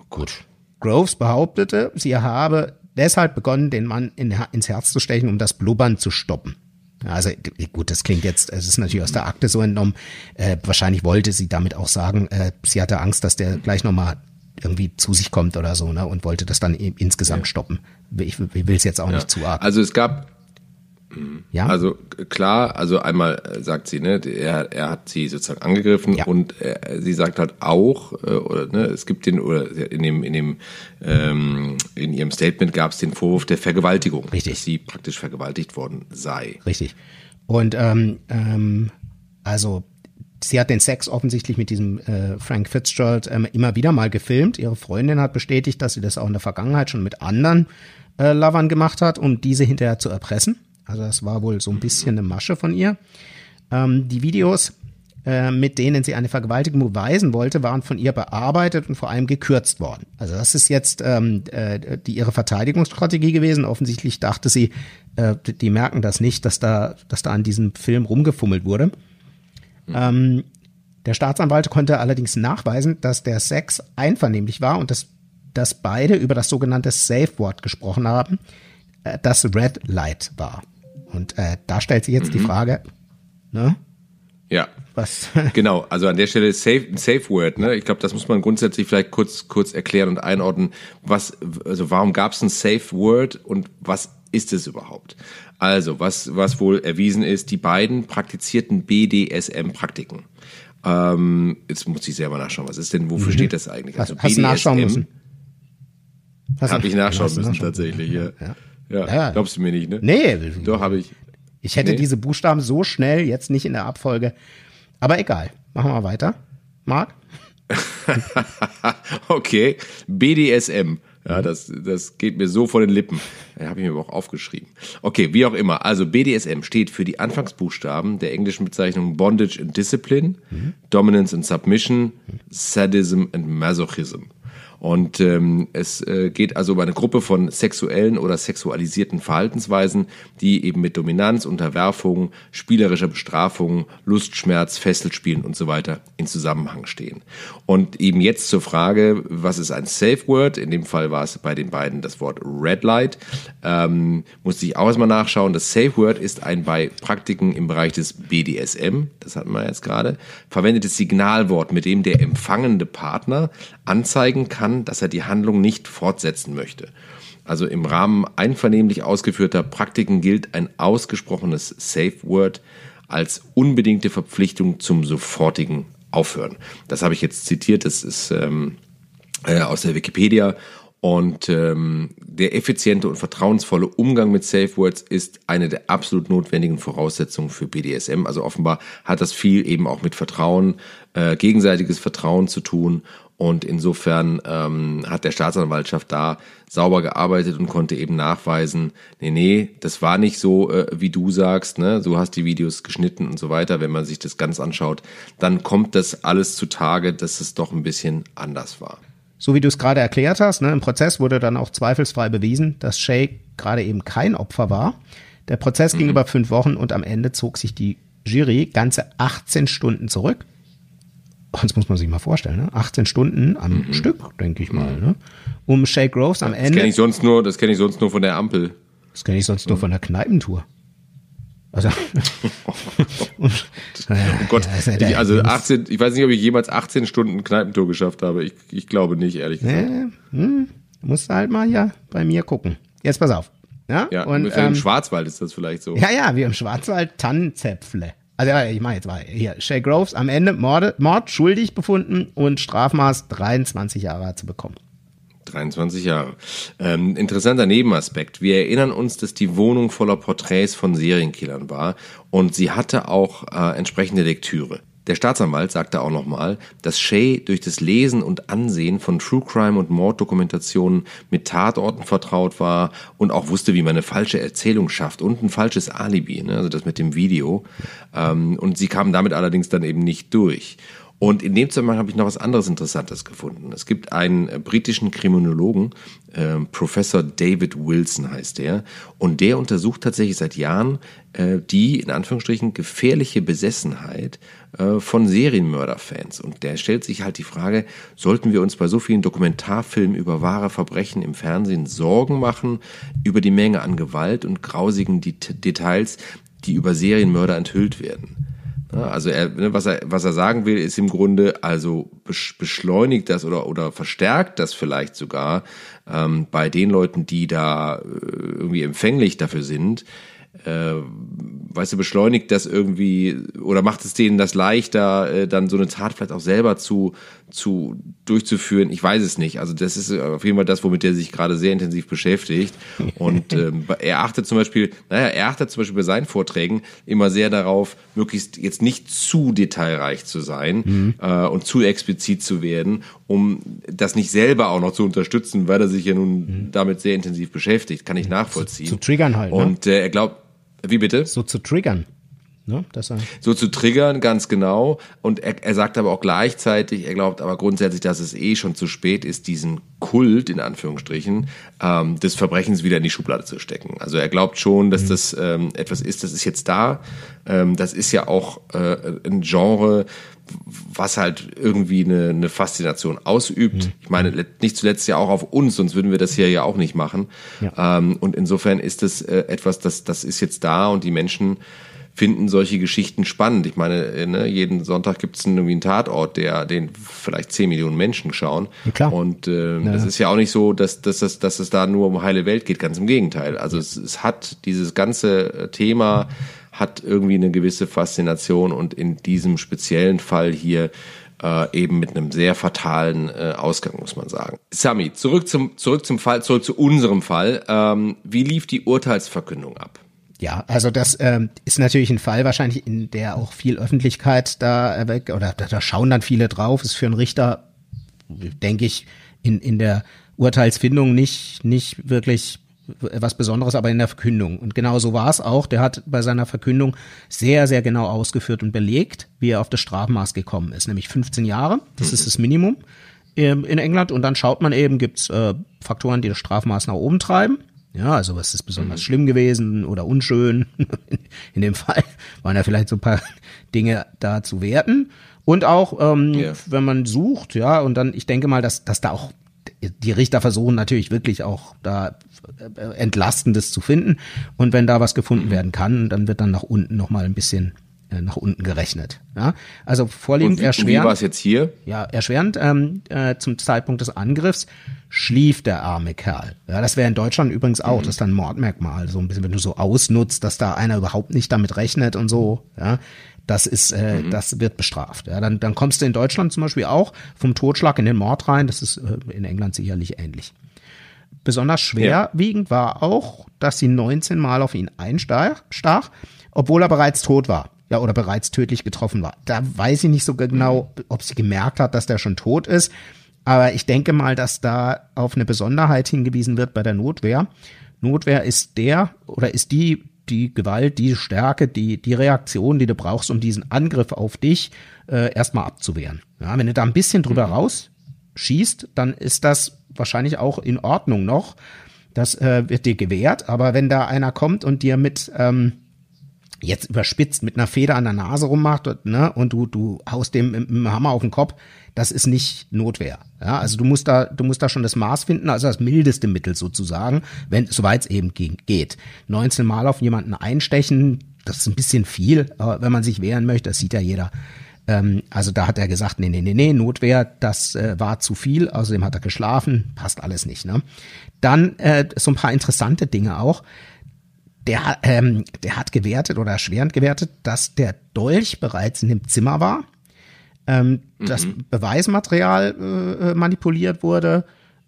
Gut. Groves behauptete, sie habe deshalb begonnen, den Mann in, ins Herz zu stechen, um das Blubbern zu stoppen. Also gut, das klingt jetzt, es ist natürlich aus der Akte so entnommen. Äh, wahrscheinlich wollte sie damit auch sagen, äh, sie hatte Angst, dass der gleich nochmal irgendwie zu sich kommt oder so, ne? Und wollte das dann insgesamt ja. stoppen. Ich, ich will es jetzt auch ja. nicht zu arg. Also es gab ja. Also klar, also einmal äh, sagt sie, ne, er, er hat sie sozusagen angegriffen ja. und er, äh, sie sagt halt auch, äh, oder ne, es gibt den oder in dem in dem ähm, in ihrem Statement gab es den Vorwurf der Vergewaltigung, Richtig. dass sie praktisch vergewaltigt worden sei. Richtig. Und ähm, ähm, also sie hat den Sex offensichtlich mit diesem äh, Frank Fitzgerald ähm, immer wieder mal gefilmt. Ihre Freundin hat bestätigt, dass sie das auch in der Vergangenheit schon mit anderen äh, Lovern gemacht hat, um diese hinterher zu erpressen. Also das war wohl so ein bisschen eine Masche von ihr. Ähm, die Videos, äh, mit denen sie eine Vergewaltigung beweisen wollte, waren von ihr bearbeitet und vor allem gekürzt worden. Also das ist jetzt ähm, äh, die ihre Verteidigungsstrategie gewesen. Offensichtlich dachte sie, äh, die merken das nicht, dass da, dass da an diesem Film rumgefummelt wurde. Mhm. Ähm, der Staatsanwalt konnte allerdings nachweisen, dass der Sex einvernehmlich war und dass, dass beide über das sogenannte Safe Word gesprochen haben, äh, das Red Light war. Und äh, da stellt sich jetzt mhm. die Frage, ne? Ja. Was? genau, also an der Stelle Safe, Safe Word, ne? Ich glaube, das muss man grundsätzlich vielleicht kurz, kurz erklären und einordnen. Was, also warum gab es ein Safe Word und was ist es überhaupt? Also, was, was wohl erwiesen ist, die beiden praktizierten BDSM-Praktiken. Ähm, jetzt muss ich selber nachschauen, was ist denn, wofür mhm. steht das eigentlich? Also hast, hast BDSM, nachschauen müssen? Habe ich nachschauen müssen, tatsächlich, ja. ja. Ja, ja, glaubst du mir nicht, ne? Nee. Doch, habe ich. Ich hätte nee. diese Buchstaben so schnell jetzt nicht in der Abfolge. Aber egal. Machen wir weiter. Marc? okay. BDSM. Ja, das, das geht mir so vor den Lippen. Ja, habe ich mir aber auch aufgeschrieben. Okay, wie auch immer. Also BDSM steht für die Anfangsbuchstaben der englischen Bezeichnung Bondage and Discipline, mhm. Dominance and Submission, Sadism and Masochism. Und ähm, es äh, geht also um eine Gruppe von sexuellen oder sexualisierten Verhaltensweisen, die eben mit Dominanz, Unterwerfung, spielerischer Bestrafung, Lustschmerz, Fesselspielen und so weiter in Zusammenhang stehen. Und eben jetzt zur Frage, was ist ein Safe Word? In dem Fall war es bei den beiden das Wort Red Light. Ähm, musste ich auch erstmal nachschauen. Das Safe Word ist ein bei Praktiken im Bereich des BDSM, das hatten wir jetzt gerade, verwendetes Signalwort, mit dem der empfangende Partner anzeigen kann, dass er die Handlung nicht fortsetzen möchte. Also im Rahmen einvernehmlich ausgeführter Praktiken gilt ein ausgesprochenes Safe Word als unbedingte Verpflichtung zum sofortigen Aufhören. Das habe ich jetzt zitiert, das ist ähm, äh, aus der Wikipedia. Und ähm, der effiziente und vertrauensvolle Umgang mit Safe Words ist eine der absolut notwendigen Voraussetzungen für BDSM. Also offenbar hat das viel eben auch mit Vertrauen, äh, gegenseitiges Vertrauen zu tun und insofern ähm, hat der Staatsanwaltschaft da sauber gearbeitet und konnte eben nachweisen, nee, nee, das war nicht so, äh, wie du sagst, ne? Du hast die Videos geschnitten und so weiter. Wenn man sich das ganz anschaut, dann kommt das alles zutage, dass es doch ein bisschen anders war. So wie du es gerade erklärt hast, ne, im Prozess wurde dann auch zweifelsfrei bewiesen, dass Shay gerade eben kein Opfer war. Der Prozess mhm. ging über fünf Wochen und am Ende zog sich die Jury ganze 18 Stunden zurück das muss man sich mal vorstellen, ne? 18 Stunden am mhm. Stück, denke ich mal, ne? Um Shay Groves am das Ende. Das kenne ich sonst nur, das kenne ich sonst nur von der Ampel. Das kenne ich sonst nur mhm. von der Kneipentour. Also, und, oh Gott, ja, ich, also 18, ich weiß nicht, ob ich jemals 18 Stunden Kneipentour geschafft habe. Ich, ich glaube nicht, ehrlich gesagt. Nee, hm, musst halt mal ja bei mir gucken. Jetzt pass auf. Ja, ja und, ähm, im Schwarzwald ist das vielleicht so. Ja, ja, wie im Schwarzwald Tannenzäpfle. Also ich meine jetzt mal hier, Shay Groves am Ende Mord, Mord schuldig befunden und Strafmaß 23 Jahre zu bekommen. 23 Jahre. Ähm, interessanter Nebenaspekt. Wir erinnern uns, dass die Wohnung voller Porträts von Serienkillern war und sie hatte auch äh, entsprechende Lektüre. Der Staatsanwalt sagte auch nochmal, dass Shay durch das Lesen und Ansehen von True Crime und Morddokumentationen mit Tatorten vertraut war und auch wusste, wie man eine falsche Erzählung schafft und ein falsches Alibi, ne? also das mit dem Video. Ähm, und sie kamen damit allerdings dann eben nicht durch. Und in dem Zusammenhang habe ich noch was anderes Interessantes gefunden. Es gibt einen äh, britischen Kriminologen, äh, Professor David Wilson heißt der, und der untersucht tatsächlich seit Jahren äh, die in Anführungsstrichen gefährliche Besessenheit äh, von Serienmörderfans. Und der stellt sich halt die Frage, sollten wir uns bei so vielen Dokumentarfilmen über wahre Verbrechen im Fernsehen Sorgen machen über die Menge an Gewalt und grausigen Details, die über Serienmörder enthüllt werden? Also er, ne, was er, was er sagen will, ist im Grunde, also beschleunigt das oder, oder verstärkt das vielleicht sogar ähm, bei den Leuten, die da äh, irgendwie empfänglich dafür sind, äh, weißt du, beschleunigt das irgendwie oder macht es denen das leichter, äh, dann so eine Tat vielleicht auch selber zu, zu durchzuführen? Ich weiß es nicht. Also das ist auf jeden Fall das, womit er sich gerade sehr intensiv beschäftigt. Und ähm, er achtet zum Beispiel, naja, er achtet zum Beispiel bei seinen Vorträgen immer sehr darauf, möglichst jetzt nicht zu detailreich zu sein mhm. äh, und zu explizit zu werden, um das nicht selber auch noch zu unterstützen, weil er sich ja nun mhm. damit sehr intensiv beschäftigt. Kann ich nachvollziehen. Zu, zu triggern halt. Ne? Und äh, er glaubt, wie bitte? So zu triggern. Ne, so zu triggern, ganz genau. Und er, er sagt aber auch gleichzeitig, er glaubt aber grundsätzlich, dass es eh schon zu spät ist, diesen Kult, in Anführungsstrichen, ähm, des Verbrechens wieder in die Schublade zu stecken. Also er glaubt schon, dass mhm. das ähm, etwas ist, das ist jetzt da. Ähm, das ist ja auch äh, ein Genre, was halt irgendwie eine, eine Faszination ausübt. Mhm. Ich meine, nicht zuletzt ja auch auf uns, sonst würden wir das hier ja auch nicht machen. Ja. Ähm, und insofern ist es äh, etwas, das, das ist jetzt da und die Menschen finden solche Geschichten spannend. Ich meine, äh, ne, jeden Sonntag gibt es irgendwie einen Tatort, der den vielleicht zehn Millionen Menschen schauen. Ja, klar. Und äh, ja. es ist ja auch nicht so, dass, dass, dass, dass es da nur um heile Welt geht, ganz im Gegenteil. Also es, es hat dieses ganze äh, Thema hat irgendwie eine gewisse Faszination und in diesem speziellen Fall hier äh, eben mit einem sehr fatalen äh, Ausgang, muss man sagen. Sami, zurück zum, zurück zum Fall, zurück zu unserem Fall. Ähm, wie lief die Urteilsverkündung ab? Ja, also das ähm, ist natürlich ein Fall wahrscheinlich, in der auch viel Öffentlichkeit da erweckt oder da, da schauen dann viele drauf. Ist für einen Richter, denke ich, in, in der Urteilsfindung nicht, nicht wirklich was Besonderes, aber in der Verkündung. Und genau so war es auch. Der hat bei seiner Verkündung sehr, sehr genau ausgeführt und belegt, wie er auf das Strafmaß gekommen ist, nämlich 15 Jahre. Das mhm. ist das Minimum. in England und dann schaut man eben, gibt's äh, Faktoren, die das Strafmaß nach oben treiben. Ja, also was ist besonders mhm. schlimm gewesen oder unschön? In dem Fall waren ja vielleicht so ein paar Dinge da zu werten. Und auch, ähm, yeah. wenn man sucht, ja, und dann, ich denke mal, dass, dass da auch die Richter versuchen natürlich wirklich auch da äh, Entlastendes zu finden. Und wenn da was gefunden mhm. werden kann, dann wird dann nach unten nochmal ein bisschen äh, nach unten gerechnet. Ja? Also vorliegend und wie, erschwerend. Wie war es jetzt hier? Ja, erschwerend ähm, äh, zum Zeitpunkt des Angriffs schlief der arme Kerl. Ja, das wäre in Deutschland übrigens auch, mhm. das ist dann ein Mordmerkmal, so ein bisschen, wenn du so ausnutzt, dass da einer überhaupt nicht damit rechnet und so, ja, das ist, äh, mhm. das wird bestraft. Ja, dann, dann kommst du in Deutschland zum Beispiel auch vom Totschlag in den Mord rein, das ist äh, in England sicherlich ähnlich. Besonders schwerwiegend ja. war auch, dass sie 19 Mal auf ihn einstach, obwohl er bereits tot war ja, oder bereits tödlich getroffen war. Da weiß ich nicht so genau, ob sie gemerkt hat, dass der schon tot ist. Aber ich denke mal, dass da auf eine Besonderheit hingewiesen wird bei der Notwehr. Notwehr ist der oder ist die, die Gewalt, die Stärke, die, die Reaktion, die du brauchst, um diesen Angriff auf dich äh, erstmal abzuwehren. Ja, wenn du da ein bisschen drüber mhm. rausschießt, dann ist das wahrscheinlich auch in Ordnung noch. Das äh, wird dir gewährt. Aber wenn da einer kommt und dir mit ähm, jetzt überspitzt mit einer Feder an der Nase rummacht ne, und du, du haust dem mit dem Hammer auf den Kopf, das ist nicht Notwehr. Ja, also du musst da, du musst da schon das Maß finden, also das mildeste Mittel sozusagen, wenn, soweit es eben geht. 19 Mal auf jemanden einstechen, das ist ein bisschen viel, aber wenn man sich wehren möchte, das sieht ja jeder. Ähm, also da hat er gesagt, nee, nee, nee, nee, Notwehr, das äh, war zu viel, außerdem hat er geschlafen, passt alles nicht. Ne? Dann äh, so ein paar interessante Dinge auch der, ähm, der hat gewertet oder erschwerend gewertet, dass der Dolch bereits in dem Zimmer war, ähm, mhm. das Beweismaterial äh, manipuliert wurde,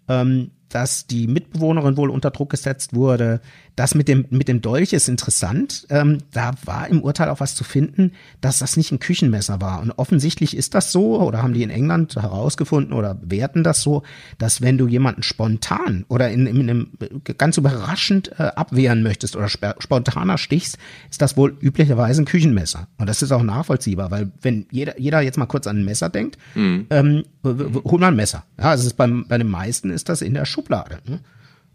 ähm, dass die Mitbewohnerin wohl unter Druck gesetzt wurde. Das mit dem, mit dem Dolch ist interessant. Ähm, da war im Urteil auch was zu finden, dass das nicht ein Küchenmesser war. Und offensichtlich ist das so, oder haben die in England herausgefunden oder werten das so, dass wenn du jemanden spontan oder in, in einem ganz überraschend äh, abwehren möchtest oder spontaner stichst, ist das wohl üblicherweise ein Küchenmesser. Und das ist auch nachvollziehbar, weil wenn jeder, jeder jetzt mal kurz an ein Messer denkt, mhm. ähm, hol mal ein Messer. Ja, also beim, bei den meisten ist das in der Schublade. Ne?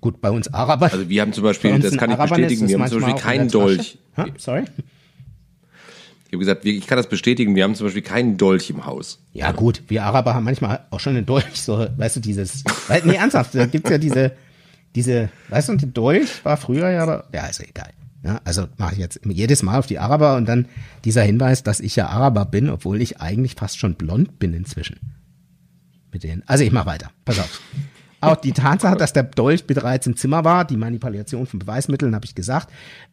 Gut, bei uns Araber. Also wir haben zum Beispiel, das kann ich bestätigen, wir haben zum Beispiel keinen Dolch. Ha? Sorry? Ich habe gesagt, ich kann das bestätigen, wir haben zum Beispiel keinen Dolch im Haus. Ja gut, wir Araber haben manchmal auch schon einen Dolch, so, weißt du, dieses, weil, nee, ernsthaft, da gibt's ja diese, diese, weißt du, und der Dolch war früher ja, aber, ja, ist ja egal. Ja, also mache ich jetzt jedes Mal auf die Araber und dann dieser Hinweis, dass ich ja Araber bin, obwohl ich eigentlich fast schon blond bin inzwischen. Mit denen. Also ich mache weiter. Pass auf. Auch die Tatsache, dass der Dolch bereits im Zimmer war, die Manipulation von Beweismitteln, habe ich gesagt.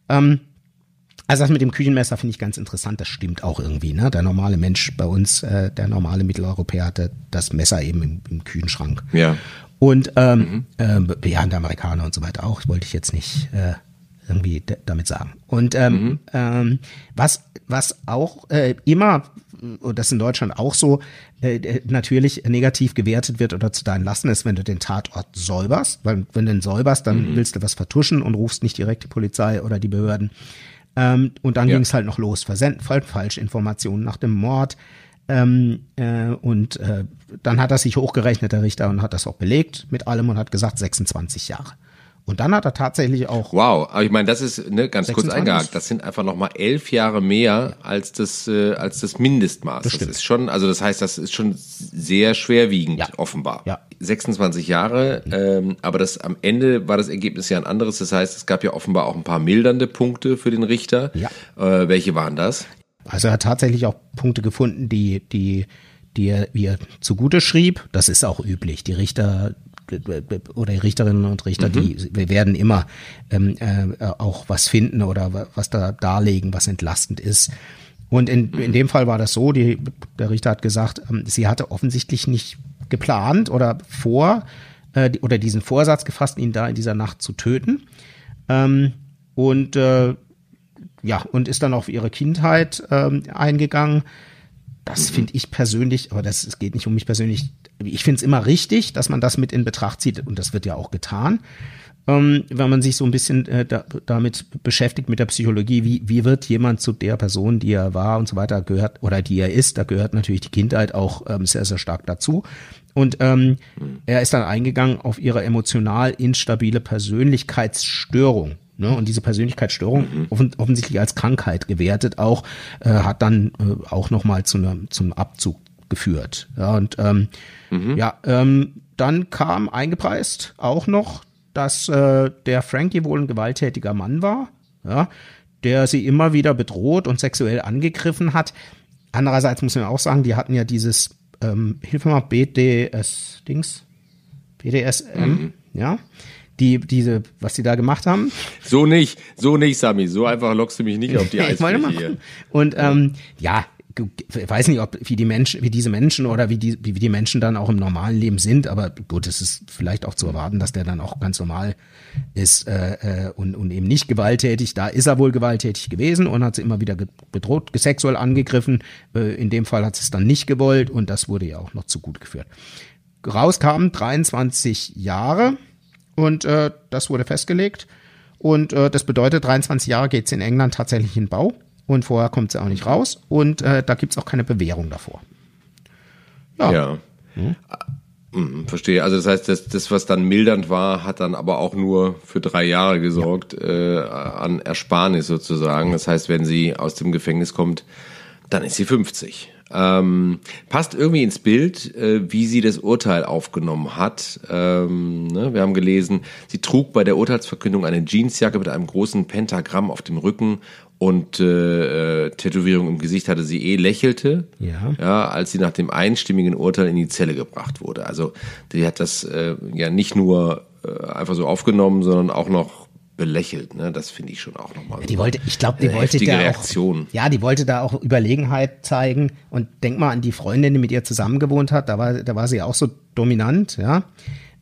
Ähm, also das mit dem Küchenmesser finde ich ganz interessant. Das stimmt auch irgendwie. Ne? Der normale Mensch bei uns, äh, der normale Mitteleuropäer hatte das Messer eben im, im Küchenschrank. Ja. Und ähm, mhm. äh, ja, der Amerikaner und so weiter auch. Wollte ich jetzt nicht äh, irgendwie damit sagen. Und ähm, mhm. ähm, was was auch äh, immer und das in Deutschland auch so äh, natürlich negativ gewertet wird oder zu deinen Lasten ist, wenn du den Tatort säuberst, weil wenn du den säuberst, dann mhm. willst du was vertuschen und rufst nicht direkt die Polizei oder die Behörden. Ähm, und dann ja. ging es halt noch los, Versenden, Falschinformationen nach dem Mord. Ähm, äh, und äh, dann hat er sich hochgerechnet, der Richter, und hat das auch belegt mit allem und hat gesagt 26 Jahre. Und dann hat er tatsächlich auch. Wow, aber ich meine, das ist ne, ganz 26. kurz eingehakt. Das sind einfach noch mal elf Jahre mehr als das äh, als das Mindestmaß. Das, das ist schon, also das heißt, das ist schon sehr schwerwiegend ja. offenbar. Ja. 26 Jahre, ähm, aber das am Ende war das Ergebnis ja ein anderes. Das heißt, es gab ja offenbar auch ein paar mildernde Punkte für den Richter. Ja. Äh, welche waren das? Also er hat tatsächlich auch Punkte gefunden, die die die er ihr zugute schrieb. Das ist auch üblich. Die Richter oder die Richterinnen und Richter, mhm. die wir werden immer ähm, äh, auch was finden oder was da darlegen, was entlastend ist. Und in, in dem Fall war das so, die, der Richter hat gesagt, ähm, sie hatte offensichtlich nicht geplant oder vor äh, oder diesen Vorsatz gefasst, ihn da in dieser Nacht zu töten. Ähm, und äh, ja, und ist dann auf ihre Kindheit ähm, eingegangen. Das mhm. finde ich persönlich, aber das es geht nicht um mich persönlich, ich finde es immer richtig, dass man das mit in Betracht zieht und das wird ja auch getan. Ähm, wenn man sich so ein bisschen äh, da, damit beschäftigt mit der Psychologie, wie, wie wird jemand zu der Person, die er war und so weiter gehört oder die er ist, da gehört natürlich die Kindheit auch ähm, sehr, sehr stark dazu. Und ähm, er ist dann eingegangen auf ihre emotional instabile Persönlichkeitsstörung. Ne? Und diese Persönlichkeitsstörung mhm. offen, offensichtlich als Krankheit gewertet auch, äh, hat dann äh, auch nochmal zu einem zum Abzug geführt. Ja, und ähm, mhm. ja, ähm, dann kam eingepreist auch noch, dass äh, der Frankie wohl ein gewalttätiger Mann war, ja, der sie immer wieder bedroht und sexuell angegriffen hat. Andererseits muss man auch sagen, die hatten ja dieses, ähm, hilf mir mal, BDS-Dings, BDSM, mhm. ja, die, diese, was die da gemacht haben. So nicht, so nicht, Sami. So einfach lockst du mich nicht auf die Eisfläche hier. Und ähm, ja, ich weiß nicht, ob wie die Menschen, wie diese Menschen oder wie die, wie die Menschen dann auch im normalen Leben sind, aber gut, es ist vielleicht auch zu erwarten, dass der dann auch ganz normal ist äh, äh, und, und eben nicht gewalttätig. Da ist er wohl gewalttätig gewesen und hat sie immer wieder bedroht, sexuell angegriffen. Äh, in dem Fall hat es dann nicht gewollt und das wurde ja auch noch zu gut geführt. Rauskam 23 Jahre und äh, das wurde festgelegt. Und äh, das bedeutet, 23 Jahre geht's in England tatsächlich in Bau und vorher kommt sie auch nicht raus und äh, da gibt's auch keine Bewährung davor. Ja. ja. Hm? Verstehe. Also das heißt, das, das, was dann mildernd war, hat dann aber auch nur für drei Jahre gesorgt ja. äh, an Ersparnis sozusagen. Das heißt, wenn sie aus dem Gefängnis kommt, dann ist sie 50. Ähm, passt irgendwie ins Bild, äh, wie sie das Urteil aufgenommen hat. Ähm, ne, wir haben gelesen, sie trug bei der Urteilsverkündung eine Jeansjacke mit einem großen Pentagramm auf dem Rücken und äh, äh, Tätowierung im Gesicht hatte sie eh, lächelte, ja. ja, als sie nach dem einstimmigen Urteil in die Zelle gebracht wurde. Also die hat das äh, ja nicht nur äh, einfach so aufgenommen, sondern auch noch belächelt. Ne? Das finde ich schon auch nochmal. Ja, die wollte, ich glaube, die wollte da Reaktion. auch, ja, die wollte da auch Überlegenheit zeigen. Und denk mal an die Freundin, die mit ihr zusammengewohnt hat. Da war, da war sie auch so dominant, ja.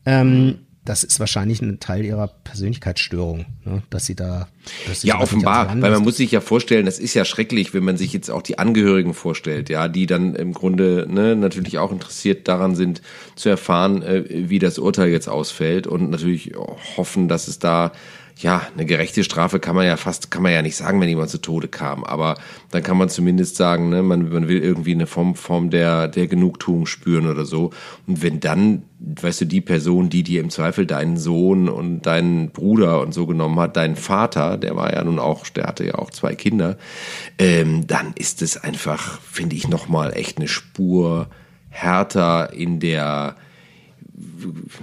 Ähm, das ist wahrscheinlich ein Teil ihrer Persönlichkeitsstörung, ne? dass sie da. Dass sie ja, offenbar, weil man muss sich ja vorstellen, das ist ja schrecklich, wenn man sich jetzt auch die Angehörigen vorstellt, ja, die dann im Grunde ne, natürlich auch interessiert daran sind, zu erfahren, äh, wie das Urteil jetzt ausfällt und natürlich hoffen, dass es da ja, eine gerechte Strafe kann man ja fast, kann man ja nicht sagen, wenn jemand zu Tode kam, aber dann kann man zumindest sagen, ne, man, man will irgendwie eine Form, Form der, der Genugtuung spüren oder so. Und wenn dann, weißt du, die Person, die dir im Zweifel deinen Sohn und deinen Bruder und so genommen hat, deinen Vater, der war ja nun auch, der hatte ja auch zwei Kinder, ähm, dann ist es einfach, finde ich, nochmal echt eine Spur härter in der,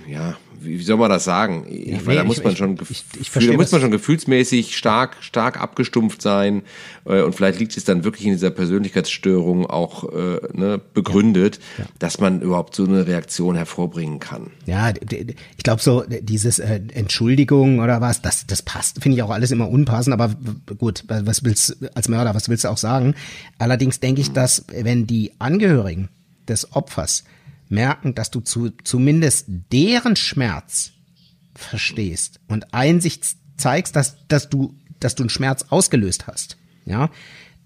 ja, wie soll man das sagen? Ich, ja, nee, da muss man schon, ich, ich, ich da muss man schon gefühlsmäßig stark, stark abgestumpft sein. Äh, und vielleicht liegt es dann wirklich in dieser Persönlichkeitsstörung auch äh, ne, begründet, ja, ja. dass man überhaupt so eine Reaktion hervorbringen kann. Ja, ich glaube so dieses äh, Entschuldigung oder was, das, das passt, finde ich auch alles immer unpassend. Aber gut, was willst als Mörder, was willst du auch sagen? Allerdings denke ich, dass wenn die Angehörigen des Opfers merken, dass du zu, zumindest deren Schmerz verstehst und Einsicht zeigst, dass, dass du, dass du einen Schmerz ausgelöst hast. Ja,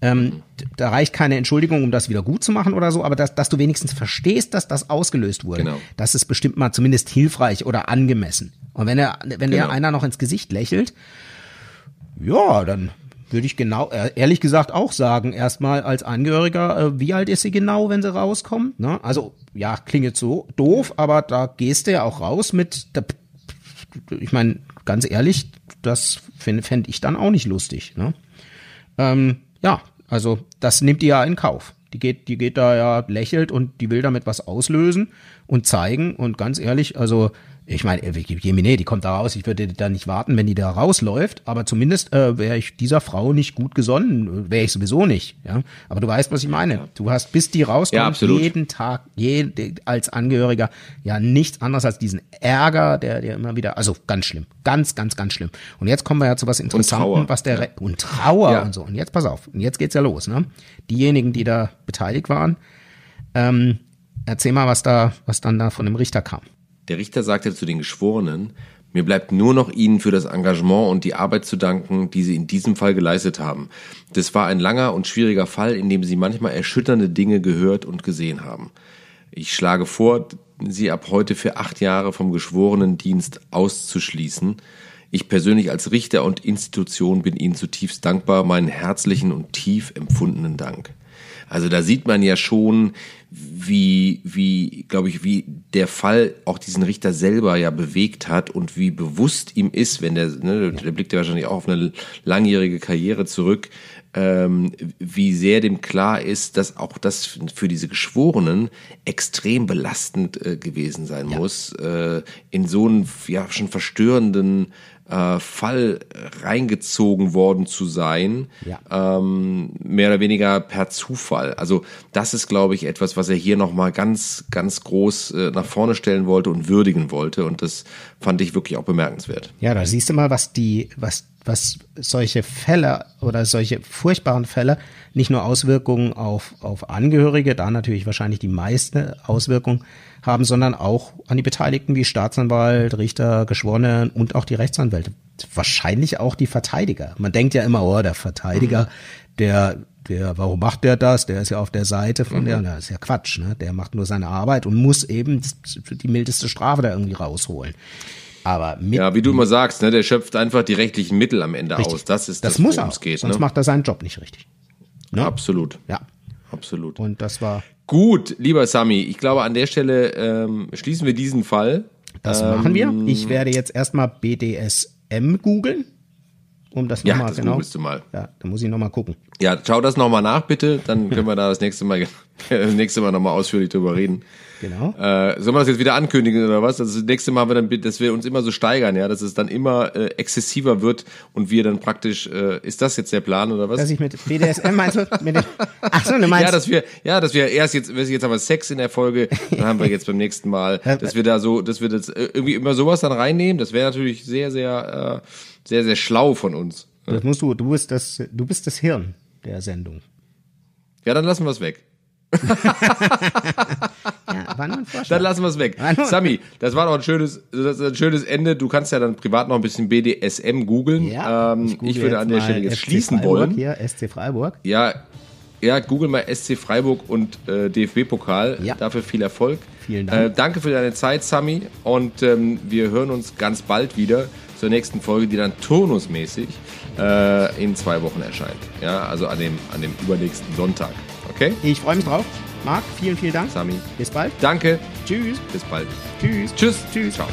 ähm, da reicht keine Entschuldigung, um das wieder gut zu machen oder so, aber dass, dass du wenigstens verstehst, dass das ausgelöst wurde. Genau. Das ist bestimmt mal zumindest hilfreich oder angemessen. Und wenn er, wenn genau. der einer noch ins Gesicht lächelt, ja, dann würde ich genau, äh, ehrlich gesagt auch sagen, erstmal als Angehöriger, äh, wie alt ist sie genau, wenn sie rauskommt? Ne? Also, ja, klingt jetzt so doof, aber da gehst du ja auch raus mit, der, ich meine, ganz ehrlich, das fände fänd ich dann auch nicht lustig. Ne? Ähm, ja, also das nimmt die ja in Kauf. Die geht, die geht da ja lächelt und die will damit was auslösen und zeigen. Und ganz ehrlich, also ich meine, äh, Jemine, die kommt da raus, ich würde da nicht warten, wenn die da rausläuft, aber zumindest äh, wäre ich dieser Frau nicht gut gesonnen, wäre ich sowieso nicht, ja. Aber du weißt, was ich meine. Du hast, bis die rauskommt, ja, jeden Tag, jede, als Angehöriger, ja nichts anderes als diesen Ärger, der, der immer wieder, also ganz schlimm, ganz, ganz, ganz schlimm. Und jetzt kommen wir ja zu was Interessantem, was der, ja. und Trauer ja. und so. Und jetzt pass auf, und jetzt geht's ja los, ne. Diejenigen, die da beteiligt waren, ähm, erzähl mal, was da, was dann da von dem Richter kam. Der Richter sagte zu den Geschworenen, mir bleibt nur noch Ihnen für das Engagement und die Arbeit zu danken, die Sie in diesem Fall geleistet haben. Das war ein langer und schwieriger Fall, in dem Sie manchmal erschütternde Dinge gehört und gesehen haben. Ich schlage vor, sie ab heute für acht Jahre vom Geschworenendienst auszuschließen. Ich persönlich als Richter und Institution bin Ihnen zutiefst dankbar. Meinen herzlichen und tief empfundenen Dank. Also da sieht man ja schon, wie, wie, glaube ich, wie der Fall auch diesen Richter selber ja bewegt hat und wie bewusst ihm ist, wenn der, ne, der blickt ja wahrscheinlich auch auf eine langjährige Karriere zurück, ähm, wie sehr dem klar ist, dass auch das für diese Geschworenen extrem belastend äh, gewesen sein ja. muss, äh, in so einen ja schon verstörenden äh, Fall reingezogen worden zu sein, ja. ähm, mehr oder weniger per Zufall. Also das ist, glaube ich, etwas, was er hier nochmal ganz, ganz groß äh, nach vorne stellen wollte und würdigen wollte. Und das fand ich wirklich auch bemerkenswert. Ja, da siehst du mal, was die, was, was solche Fälle oder solche furchtbaren Fälle nicht nur Auswirkungen auf, auf Angehörige, da natürlich wahrscheinlich die meiste Auswirkung haben, sondern auch an die Beteiligten wie Staatsanwalt, Richter, Geschworene und auch die Rechtsanwälte. Wahrscheinlich auch die Verteidiger. Man denkt ja immer, oh, der Verteidiger, der, der, warum macht der das? Der ist ja auf der Seite von mhm. der, das ist ja Quatsch, ne? Der macht nur seine Arbeit und muss eben die mildeste Strafe da irgendwie rausholen. Aber mit, ja, wie du immer sagst, ne, der schöpft einfach die rechtlichen Mittel am Ende richtig. aus. Das ist das, das muss er. Geht, sonst ne? macht er seinen Job nicht richtig. Ne? Absolut. Ja. Absolut. Und das war Gut, lieber Sami, ich glaube, an der Stelle ähm, schließen wir diesen Fall. Das ähm, machen wir. Ich werde jetzt erstmal BDSM googeln. Um das ja, nochmal genau. Du mal. Ja, da muss ich nochmal gucken. Ja, schau das nochmal nach, bitte. Dann können wir da das nächste Mal, das nächste Mal nochmal ausführlich drüber reden. Genau. Äh, sollen wir das jetzt wieder ankündigen oder was? Das nächste Mal haben wir dann, dass wir uns immer so steigern, ja, dass es dann immer äh, exzessiver wird und wir dann praktisch, äh, ist das jetzt der Plan oder was? Dass ich mit BDSM meinst du? Mit dem, ach so, du meinst? Ja, dass wir, ja, dass wir erst jetzt, jetzt haben wir Sex in der Folge, dann haben wir jetzt beim nächsten Mal, dass wir da so, dass wir das äh, irgendwie immer sowas dann reinnehmen. Das wäre natürlich sehr, sehr, äh, sehr, sehr schlau von uns. Das musst du, du bist das, du bist das Hirn der Sendung. Ja, dann lassen wir es weg. ja, war nur ein Vorschlag. Dann lassen wir es weg. Sami, das war doch ein schönes, ein schönes Ende. Du kannst ja dann privat noch ein bisschen BDSM googeln. Ja, ähm, ich, ich würde an der Stelle jetzt SC schließen Freiburg wollen. Hier, SC Freiburg. Ja, ja, google mal SC Freiburg und äh, DFB-Pokal. Ja. Dafür viel Erfolg. Vielen Dank. Äh, danke für deine Zeit, Sami. Und ähm, wir hören uns ganz bald wieder zur nächsten Folge, die dann turnusmäßig äh, in zwei Wochen erscheint. Ja, also an dem, an dem übernächsten Sonntag. Okay? Ich freue mich drauf. Marc, vielen, vielen Dank. Sami. Bis bald. Danke. Tschüss. Bis bald. Tschüss. Tschüss. Tschüss. Ciao.